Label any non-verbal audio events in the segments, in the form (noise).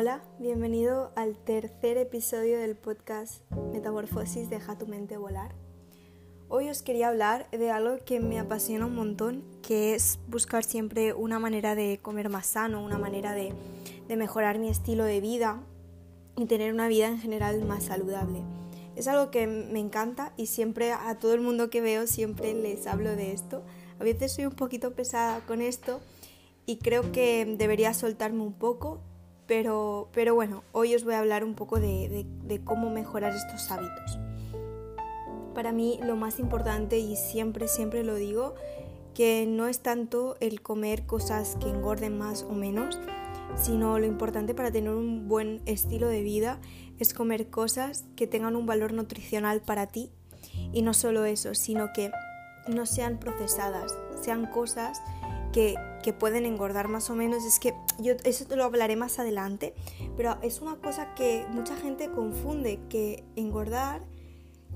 Hola, bienvenido al tercer episodio del podcast Metamorfosis Deja tu mente volar. Hoy os quería hablar de algo que me apasiona un montón, que es buscar siempre una manera de comer más sano, una manera de, mejorar mi estilo de vida y tener una vida en general más saludable. Es algo que me encanta y siempre a todo el mundo que veo siempre les hablo de esto. A veces soy un poquito pesada con esto y creo que debería soltarme un poco pero, pero bueno, hoy os voy a hablar un poco de, cómo mejorar estos hábitos. Para mí lo más importante, y siempre, siempre lo digo, que no es tanto el comer cosas que engorden más o menos, sino lo importante para tener un buen estilo de vida es comer cosas que tengan un valor nutricional para ti y no solo eso, sino que no sean procesadas, sean cosas que, pueden engordar más o menos. Es que yo eso te lo hablaré más adelante, pero es una cosa que mucha gente confunde, que engordar,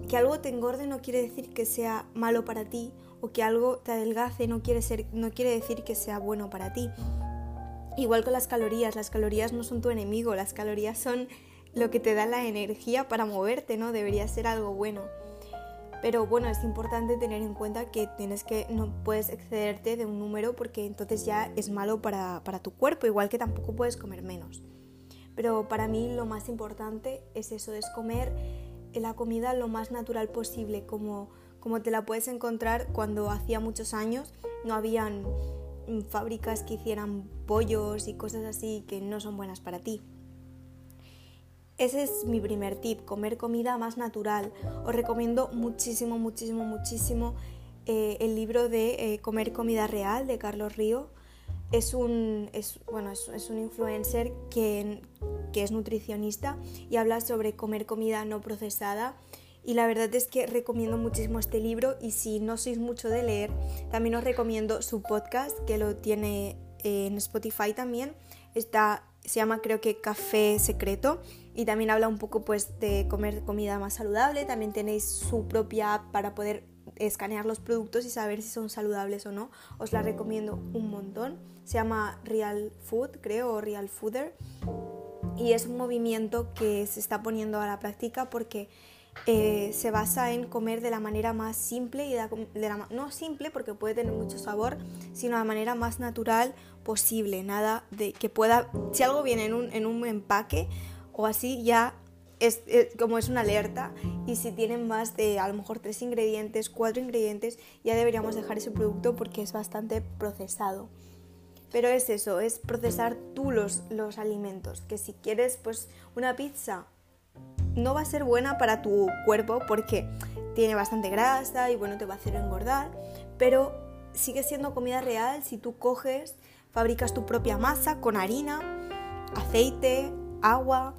que algo te engorde no quiere decir que sea malo para ti, o que algo te adelgace no quiere, ser, no quiere decir que sea bueno para ti. Igual con las calorías, las calorías no son tu enemigo, las calorías son lo que te da la energía para moverte, ¿no? Debería ser algo bueno. Pero bueno, es importante tener en cuenta que tienes que no puedes excederte de un número porque entonces ya es malo para, tu cuerpo, igual que tampoco puedes comer menos. Pero para mí lo más importante es eso, es comer la comida lo más natural posible, como, como te la puedes encontrar cuando hacía muchos años no habían fábricas que hicieran pollos y cosas así que no son buenas para ti. Ese es mi primer tip, comer comida más natural. Os recomiendo muchísimo, muchísimo, muchísimo eh, el libro de eh, Comer comida real de Carlos Río. Es un, bueno, es, un influencer que, que es nutricionista y habla sobre comer comida no procesada. Y la verdad es que recomiendo muchísimo este libro y si no sois mucho de leer, también os recomiendo su podcast que lo tiene en Spotify también. Está se llama creo que Café Secreto y también habla un poco pues de comer comida más saludable, también tenéis su propia app para poder escanear los productos y saber si son saludables o no, os la recomiendo un montón, se llama Real Food creo o Real Fooder. Y es un movimiento que se está poniendo a la práctica porque eh, se basa en comer de la manera más simple y de la, no simple porque puede tener mucho sabor, sino de la manera más natural posible. Nada de que pueda, si algo viene en un, en un empaque o así, ya es, como es una alerta. Y si tienen más de a lo mejor tres ingredientes, cuatro ingredientes, ya deberíamos dejar ese producto porque es bastante procesado. Pero es eso, es procesar tú los, los alimentos. Que si quieres, pues una pizza, no va a ser buena para tu cuerpo porque tiene bastante grasa y bueno, te va a hacer engordar, pero sigue siendo comida real si tú coges, fabricas tu propia masa con harina, aceite, agua,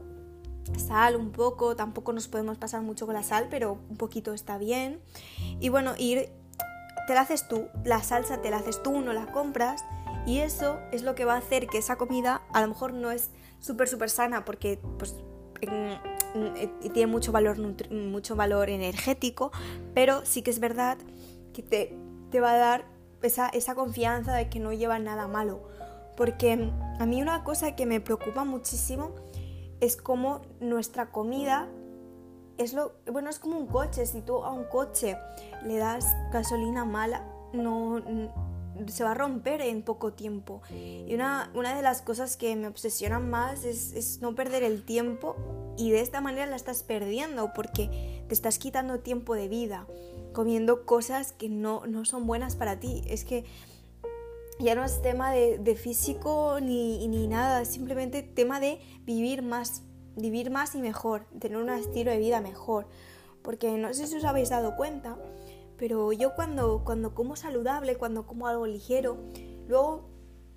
sal un poco, tampoco nos podemos pasar mucho con la sal, pero un poquito está bien. Y bueno, ir, te la haces tú, la salsa te la haces tú, no la compras. Y eso es lo que va a hacer que esa comida a lo mejor no es súper, súper sana porque pues tiene mucho valor, mucho valor energético, pero sí que es verdad que te, te va a dar esa, esa confianza de que no lleva nada malo. Porque a mí una cosa que me preocupa muchísimo es como nuestra comida es lo bueno es como un coche si tú a un coche le das gasolina mala no se va a romper en poco tiempo. Y una, una de las cosas que me obsesionan más es, es, no perder el tiempo y de esta manera la estás perdiendo porque te estás quitando tiempo de vida comiendo cosas que no, no son buenas para ti. Es que ya no es tema de, físico ni, ni nada, es simplemente tema de vivir más, vivir más y mejor, tener un estilo de vida mejor. Porque no sé si os habéis dado cuenta, pero yo cuando, cuando como saludable, cuando como algo ligero, luego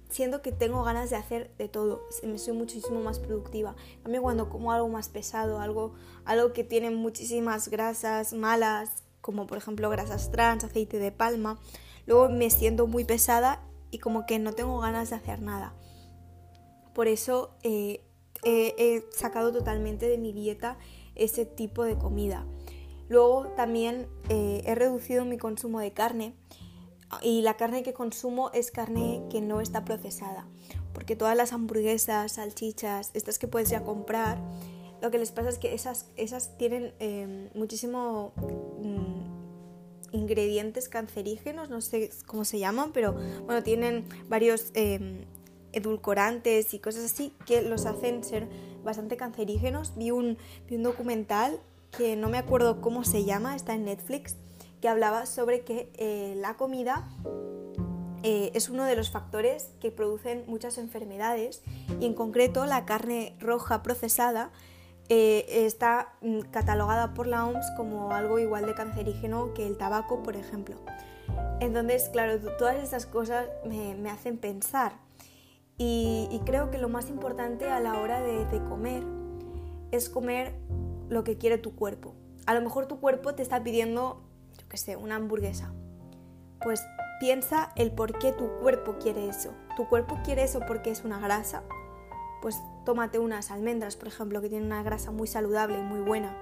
siento que tengo ganas de hacer de todo, me soy muchísimo más productiva. También cuando como algo más pesado, algo, algo que tiene muchísimas grasas malas, como por ejemplo grasas trans, aceite de palma, luego me siento muy pesada y como que no tengo ganas de hacer nada. Por eso eh, he sacado totalmente de mi dieta ese tipo de comida. Luego también eh, he reducido mi consumo de carne y la carne que consumo es carne que no está procesada. porque todas las hamburguesas, salchichas, estas que puedes ya comprar, lo que les pasa es que esas, esas tienen eh, muchísimo ingredientes cancerígenos, no sé cómo se llaman, pero bueno, tienen varios em, edulcorantes y cosas así que los hacen ser bastante cancerígenos. Vi un, vi un documental que no me acuerdo cómo se llama, está en Netflix, que hablaba sobre que eh, la comida eh, es uno de los factores que producen muchas enfermedades y en concreto la carne roja procesada eh, está mm, catalogada por la OMS como algo igual de cancerígeno que el tabaco, por ejemplo. Entonces, claro, todas estas cosas me, hacen pensar y, creo que lo más importante a la hora de, de comer es comer lo que quiere tu cuerpo. A lo mejor tu cuerpo te está pidiendo, yo qué sé, una hamburguesa. Pues piensa el por qué tu cuerpo quiere eso. ¿Tu cuerpo quiere eso porque es una grasa? Pues tómate unas almendras, por ejemplo, que tienen una grasa muy saludable y muy buena.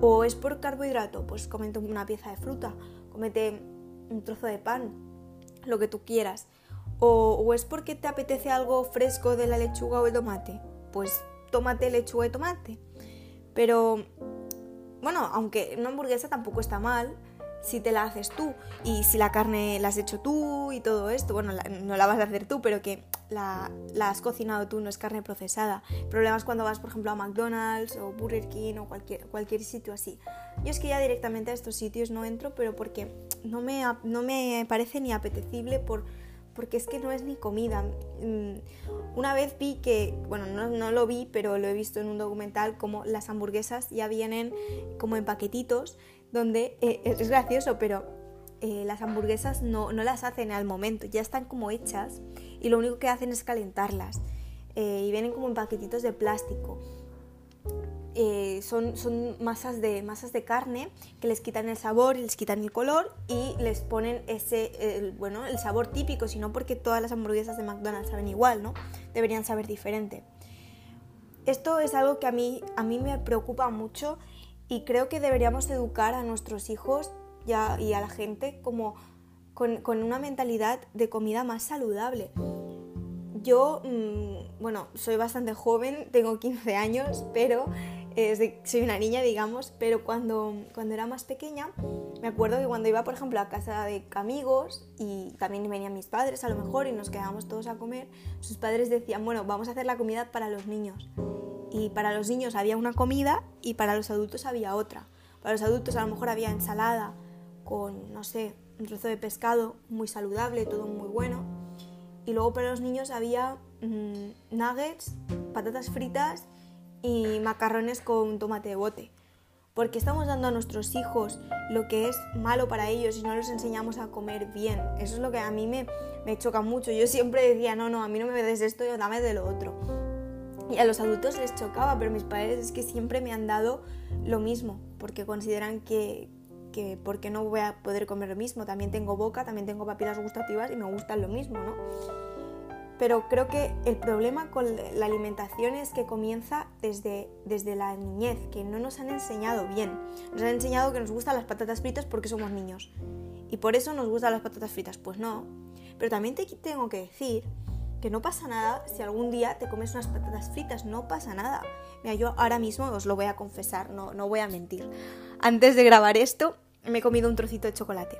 O es por carbohidrato, pues comete una pieza de fruta, comete un trozo de pan, lo que tú quieras. O, es porque te apetece algo fresco de la lechuga o el tomate, pues tómate lechuga y tomate. Pero, bueno, aunque una hamburguesa tampoco está mal si te la haces tú y si la carne la has hecho tú y todo esto, bueno, no la vas a hacer tú, pero que la, has cocinado tú, no es carne procesada. El problema es cuando vas, por ejemplo, a McDonald's o Burger King o cualquier, cualquier sitio así. Yo es que ya directamente a estos sitios no entro, pero porque no me, no me parece ni apetecible por porque es que no es ni comida. Mm, una vez vi que, bueno, no, lo vi, pero lo he visto en un documental, como las hamburguesas ya vienen como en paquetitos, donde eh, es gracioso, pero eh, las hamburguesas no, las hacen al momento, ya están como hechas y lo único que hacen es calentarlas. Eh, y vienen como en paquetitos de plástico. Son, son masas, de, masas de carne que les quitan el sabor y les quitan el color y les ponen ese, el, bueno, el sabor típico, sino porque todas las hamburguesas de McDonald's saben igual, ¿no? Deberían saber diferente. Esto es algo que a mí, a mí me preocupa mucho y creo que deberíamos educar a nuestros hijos y a, y a la gente como con, con, una mentalidad de comida más saludable. Yo, mm, bueno, soy bastante joven, tengo 15 años, pero soy una niña, digamos, pero cuando, cuando era más pequeña, me acuerdo que cuando iba, por ejemplo, a casa de amigos y también venían mis padres a lo mejor y nos quedábamos todos a comer, sus padres decían, bueno, vamos a hacer la comida para los niños. Y para los niños había una comida y para los adultos había otra. Para los adultos a lo mejor había ensalada con, no sé, un trozo de pescado muy saludable, todo muy bueno. Y luego para los niños había mm, nuggets, patatas fritas y macarrones con tomate de bote. Porque estamos dando a nuestros hijos lo que es malo para ellos y no los enseñamos a comer bien. Eso es lo que a mí me, me choca mucho. Yo siempre decía, no, no, a mí no me des esto, dame de lo otro. Y a los adultos les chocaba, pero mis padres es que siempre me han dado lo mismo, porque consideran que, que porque no voy a poder comer lo mismo. También tengo boca, también tengo papilas gustativas y me gustan lo mismo, ¿no? Pero creo que el problema con la alimentación es que comienza desde, desde la niñez, que no nos han enseñado bien. Nos han enseñado que nos gustan las patatas fritas porque somos niños. Y por eso nos gustan las patatas fritas. Pues no. Pero también te tengo que decir que no pasa nada si algún día te comes unas patatas fritas, no pasa nada. Mira, yo ahora mismo os lo voy a confesar, no, no voy a mentir. Antes de grabar esto, me he comido un trocito de chocolate.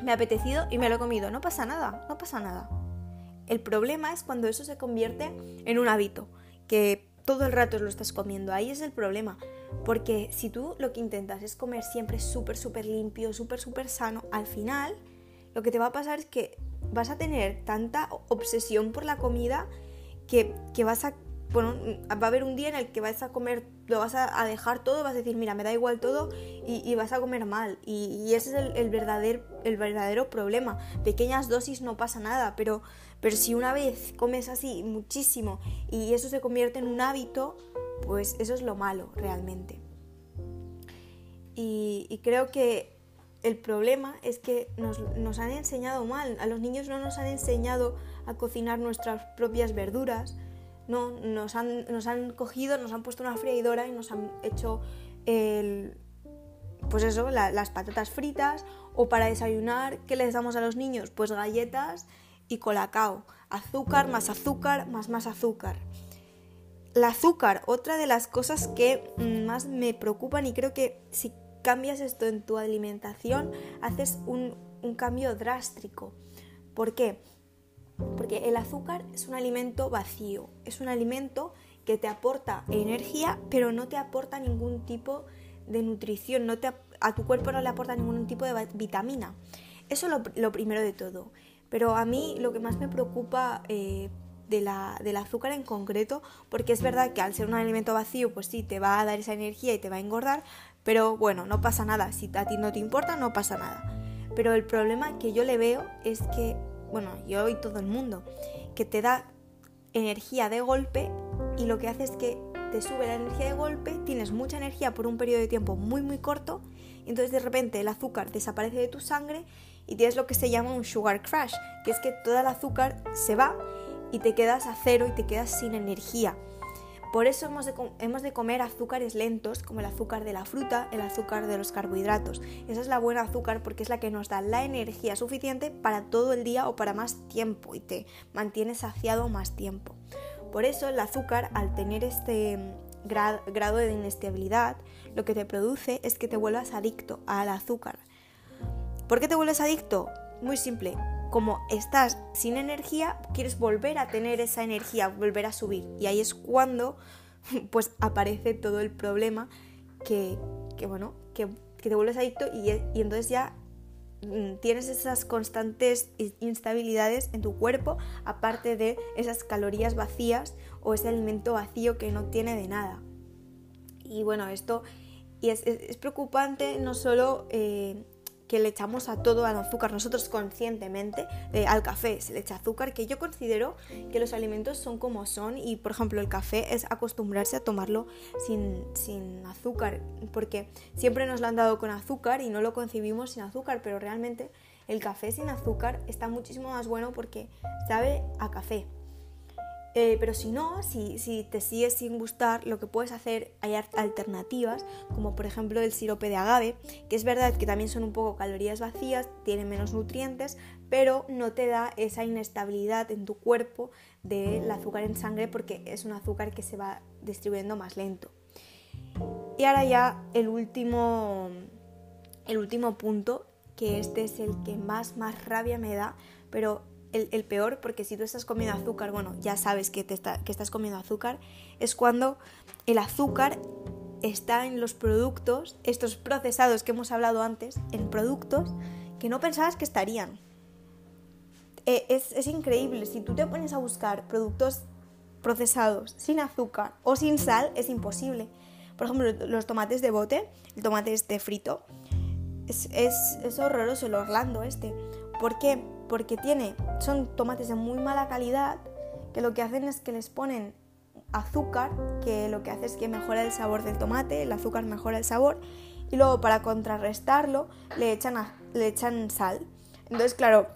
Me ha apetecido y me lo he comido, no pasa nada, no pasa nada. El problema es cuando eso se convierte en un hábito, que todo el rato lo estás comiendo. Ahí es el problema. Porque si tú lo que intentas es comer siempre súper, súper limpio, súper, súper sano, al final lo que te va a pasar es que vas a tener tanta obsesión por la comida que, que vas a bueno, va a haber un día en el que vas a comer, lo vas a, dejar todo, vas a decir, mira, me da igual todo y, vas a comer mal. Y, ese es el, verdadero, el verdadero problema. Pequeñas dosis no pasa nada, pero, pero si una vez comes así muchísimo y eso se convierte en un hábito, pues eso es lo malo realmente. Y, creo que el problema es que nos, nos han enseñado mal. A los niños no nos han enseñado a cocinar nuestras propias verduras no, nos han, nos han cogido, nos han puesto una freidora y nos han hecho pues eso, las patatas fritas o para desayunar, ¿qué les damos a los niños? Pues galletas y colacao. Azúcar más azúcar más más azúcar. El azúcar, otra de las cosas que más me preocupan y creo que si cambias esto en tu alimentación, haces un, un cambio drástico. ¿Por qué? Porque el azúcar es un alimento vacío, es un alimento que te aporta energía, pero no te aporta ningún tipo de nutrición, no te, a tu cuerpo no le aporta ningún tipo de vitamina. Eso es lo, primero de todo. Pero a mí lo que más me preocupa eh, de la, del azúcar en concreto, porque es verdad que al ser un alimento vacío, pues sí, te va a dar esa energía y te va a engordar, pero bueno, no pasa nada. Si a ti no te importa, no pasa nada. Pero el problema que yo le veo es que, bueno, yo y todo el mundo, que te da energía de golpe y lo que hace es que te sube la energía de golpe, tienes mucha energía por un periodo de tiempo muy muy corto, y entonces de repente el azúcar desaparece de tu sangre y tienes lo que se llama un sugar crash, que es que todo el azúcar se va y te quedas a cero y te quedas sin energía. Por eso hemos de, comer azúcares lentos, como el azúcar de la fruta, el azúcar de los carbohidratos. Esa es la buena azúcar porque es la que nos da la energía suficiente para todo el día o para más tiempo y te mantiene saciado más tiempo. Por eso el azúcar, al tener este grado de inestabilidad, lo que te produce es que te vuelvas adicto al azúcar. ¿Por qué te vuelves adicto? Muy simple. Como estás sin energía, quieres volver a tener esa energía, volver a subir. Y ahí es cuando (laughs) pues aparece todo el problema que, bueno, que, te vuelves adicto y, y entonces ya Mm, tienes esas constantes instabilidades en tu cuerpo, aparte de esas calorías vacías o ese alimento vacío que no tiene de nada. Y bueno, esto y es, preocupante no solo eh, que le echamos a todo al azúcar, nosotros conscientemente, eh, al café se le echa azúcar, que yo considero que los alimentos son como son y por ejemplo el café es acostumbrarse a tomarlo sin, sin azúcar, porque siempre nos lo han dado con azúcar y no lo concibimos sin azúcar, pero realmente el café sin azúcar está muchísimo más bueno porque sabe a café. Eh, pero si no, si, si, te sigues sin gustar, lo que puedes hacer, hay alternativas, como por ejemplo el sirope de agave, que es verdad que también son un poco calorías vacías, tienen menos nutrientes, pero no te da esa inestabilidad en tu cuerpo del azúcar en sangre porque es un azúcar que se va distribuyendo más lento. Y ahora ya el último, el último punto, que este es el que más, más rabia me da, pero el, peor, porque si tú estás comiendo azúcar, bueno, ya sabes que, te que estás comiendo azúcar, es cuando el azúcar está en los productos, estos procesados que hemos hablado antes, en productos que no pensabas que estarían. Eh, es, es, increíble, si tú te pones a buscar productos procesados sin azúcar o sin sal, es imposible. Por ejemplo, los tomates de bote, el tomate este frito, es, es, es horroroso el Orlando este. ¿Por qué? Porque tiene, son tomates de muy mala calidad que lo que hacen es que les ponen azúcar, que lo que hace es que mejora el sabor del tomate, el azúcar mejora el sabor, y luego para contrarrestarlo le echan, le echan sal. Entonces, claro,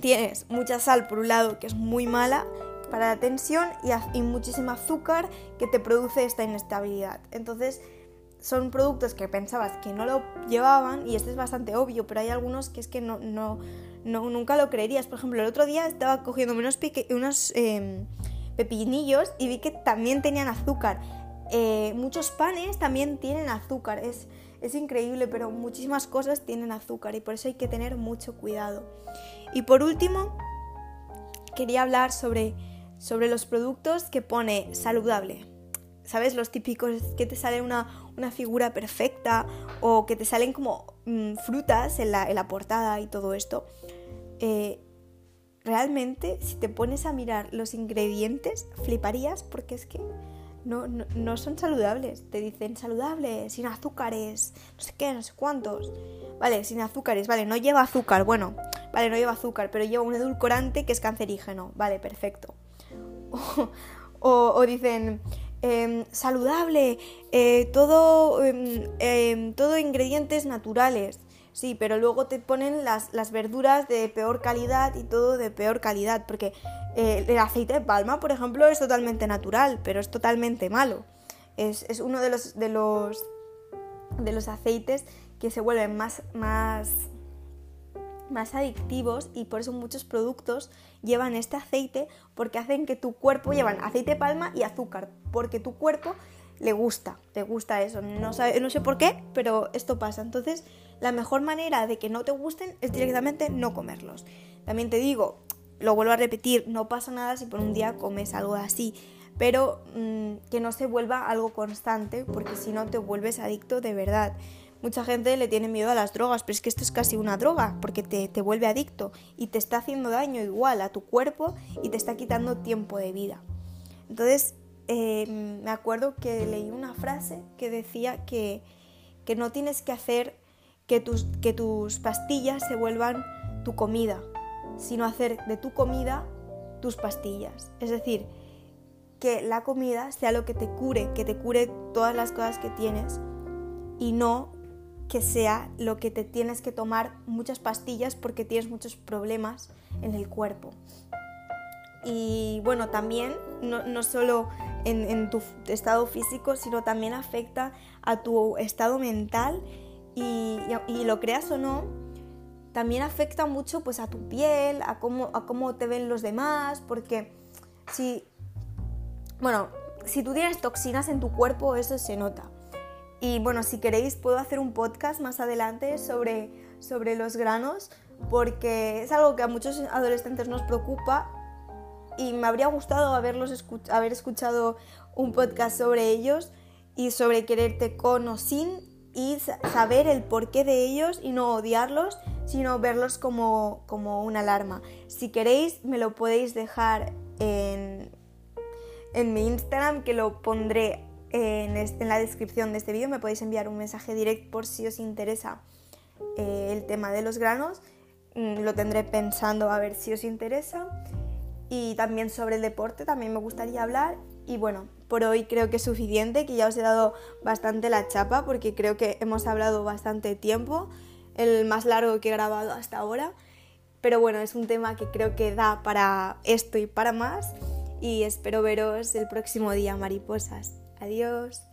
tienes mucha sal por un lado que es muy mala para la tensión y, y muchísimo azúcar que te produce esta inestabilidad. Entonces, son productos que pensabas que no lo llevaban y este es bastante obvio, pero hay algunos que es que no, no, no, nunca lo creerías. Por ejemplo, el otro día estaba cogiendo unos, em, pepinillos y vi que también tenían azúcar. Eh, muchos panes también tienen azúcar. Es, es increíble, pero muchísimas cosas tienen azúcar y por eso hay que tener mucho cuidado. Y por último, quería hablar sobre, sobre los productos que pone saludable. ¿Sabes? Los típicos que te sale una, una figura perfecta o que te salen como mm, frutas en la, en la portada y todo esto. Eh, realmente si te pones a mirar los ingredientes fliparías porque es que no, no, son saludables. Te dicen saludables, sin azúcares, no sé qué, no sé cuántos. Vale, sin azúcares, vale, no lleva azúcar, bueno, vale, no lleva azúcar, pero lleva un edulcorante que es cancerígeno, vale, perfecto. (laughs) O, dicen em, saludable, eh, todo, em, em, todo ingredientes naturales. Sí, pero luego te ponen las, verduras de peor calidad y todo de peor calidad, porque eh, el aceite de palma, por ejemplo, es totalmente natural, pero es totalmente malo. Es, uno de los, de, los, de los aceites que se vuelven más, más más adictivos y por eso muchos productos llevan este aceite porque hacen que tu cuerpo llevan aceite de palma y azúcar porque tu cuerpo le gusta, le gusta eso. No, no sé por qué, pero esto pasa. Entonces, la mejor manera de que no te gusten es directamente no comerlos. También te digo, lo vuelvo a repetir, no pasa nada si por un día comes algo así, pero mm, que no se vuelva algo constante, porque si no te vuelves adicto de verdad. Mucha gente le tiene miedo a las drogas, pero es que esto es casi una droga, porque te, te vuelve adicto y te está haciendo daño igual a tu cuerpo y te está quitando tiempo de vida. Entonces, eh, me acuerdo que leí una frase que decía que, que no tienes que hacer que tus, que tus pastillas se vuelvan tu comida, sino hacer de tu comida tus pastillas. Es decir, que la comida sea lo que te cure, que te cure todas las cosas que tienes y no que sea lo que te tienes que tomar muchas pastillas porque tienes muchos problemas en el cuerpo. Y bueno, también no, no solo en, tu estado físico, sino también afecta a tu estado mental y, y, lo creas o no, también afecta mucho pues a tu piel, a cómo, a cómo te ven los demás, porque si, bueno, si tú tienes toxinas en tu cuerpo, eso se nota. Y bueno, si queréis puedo hacer un podcast más adelante sobre, sobre los granos, porque es algo que a muchos adolescentes nos preocupa y me habría gustado haberlos haber escuchado un podcast sobre ellos y sobre quererte con o sin y saber el porqué de ellos y no odiarlos, sino verlos como, como una alarma. Si queréis, me lo podéis dejar en, en mi Instagram, que lo pondré en, en la descripción de este vídeo. Me podéis enviar un mensaje directo por si os interesa eh, el tema de los granos. Mm, lo tendré pensando a ver si os interesa y también sobre el deporte también me gustaría hablar y bueno, por hoy creo que es suficiente, que ya os he dado bastante la chapa porque creo que hemos hablado bastante tiempo, el más largo que he grabado hasta ahora, pero bueno, es un tema que creo que da para esto y para más y espero veros el próximo día, mariposas. Adiós.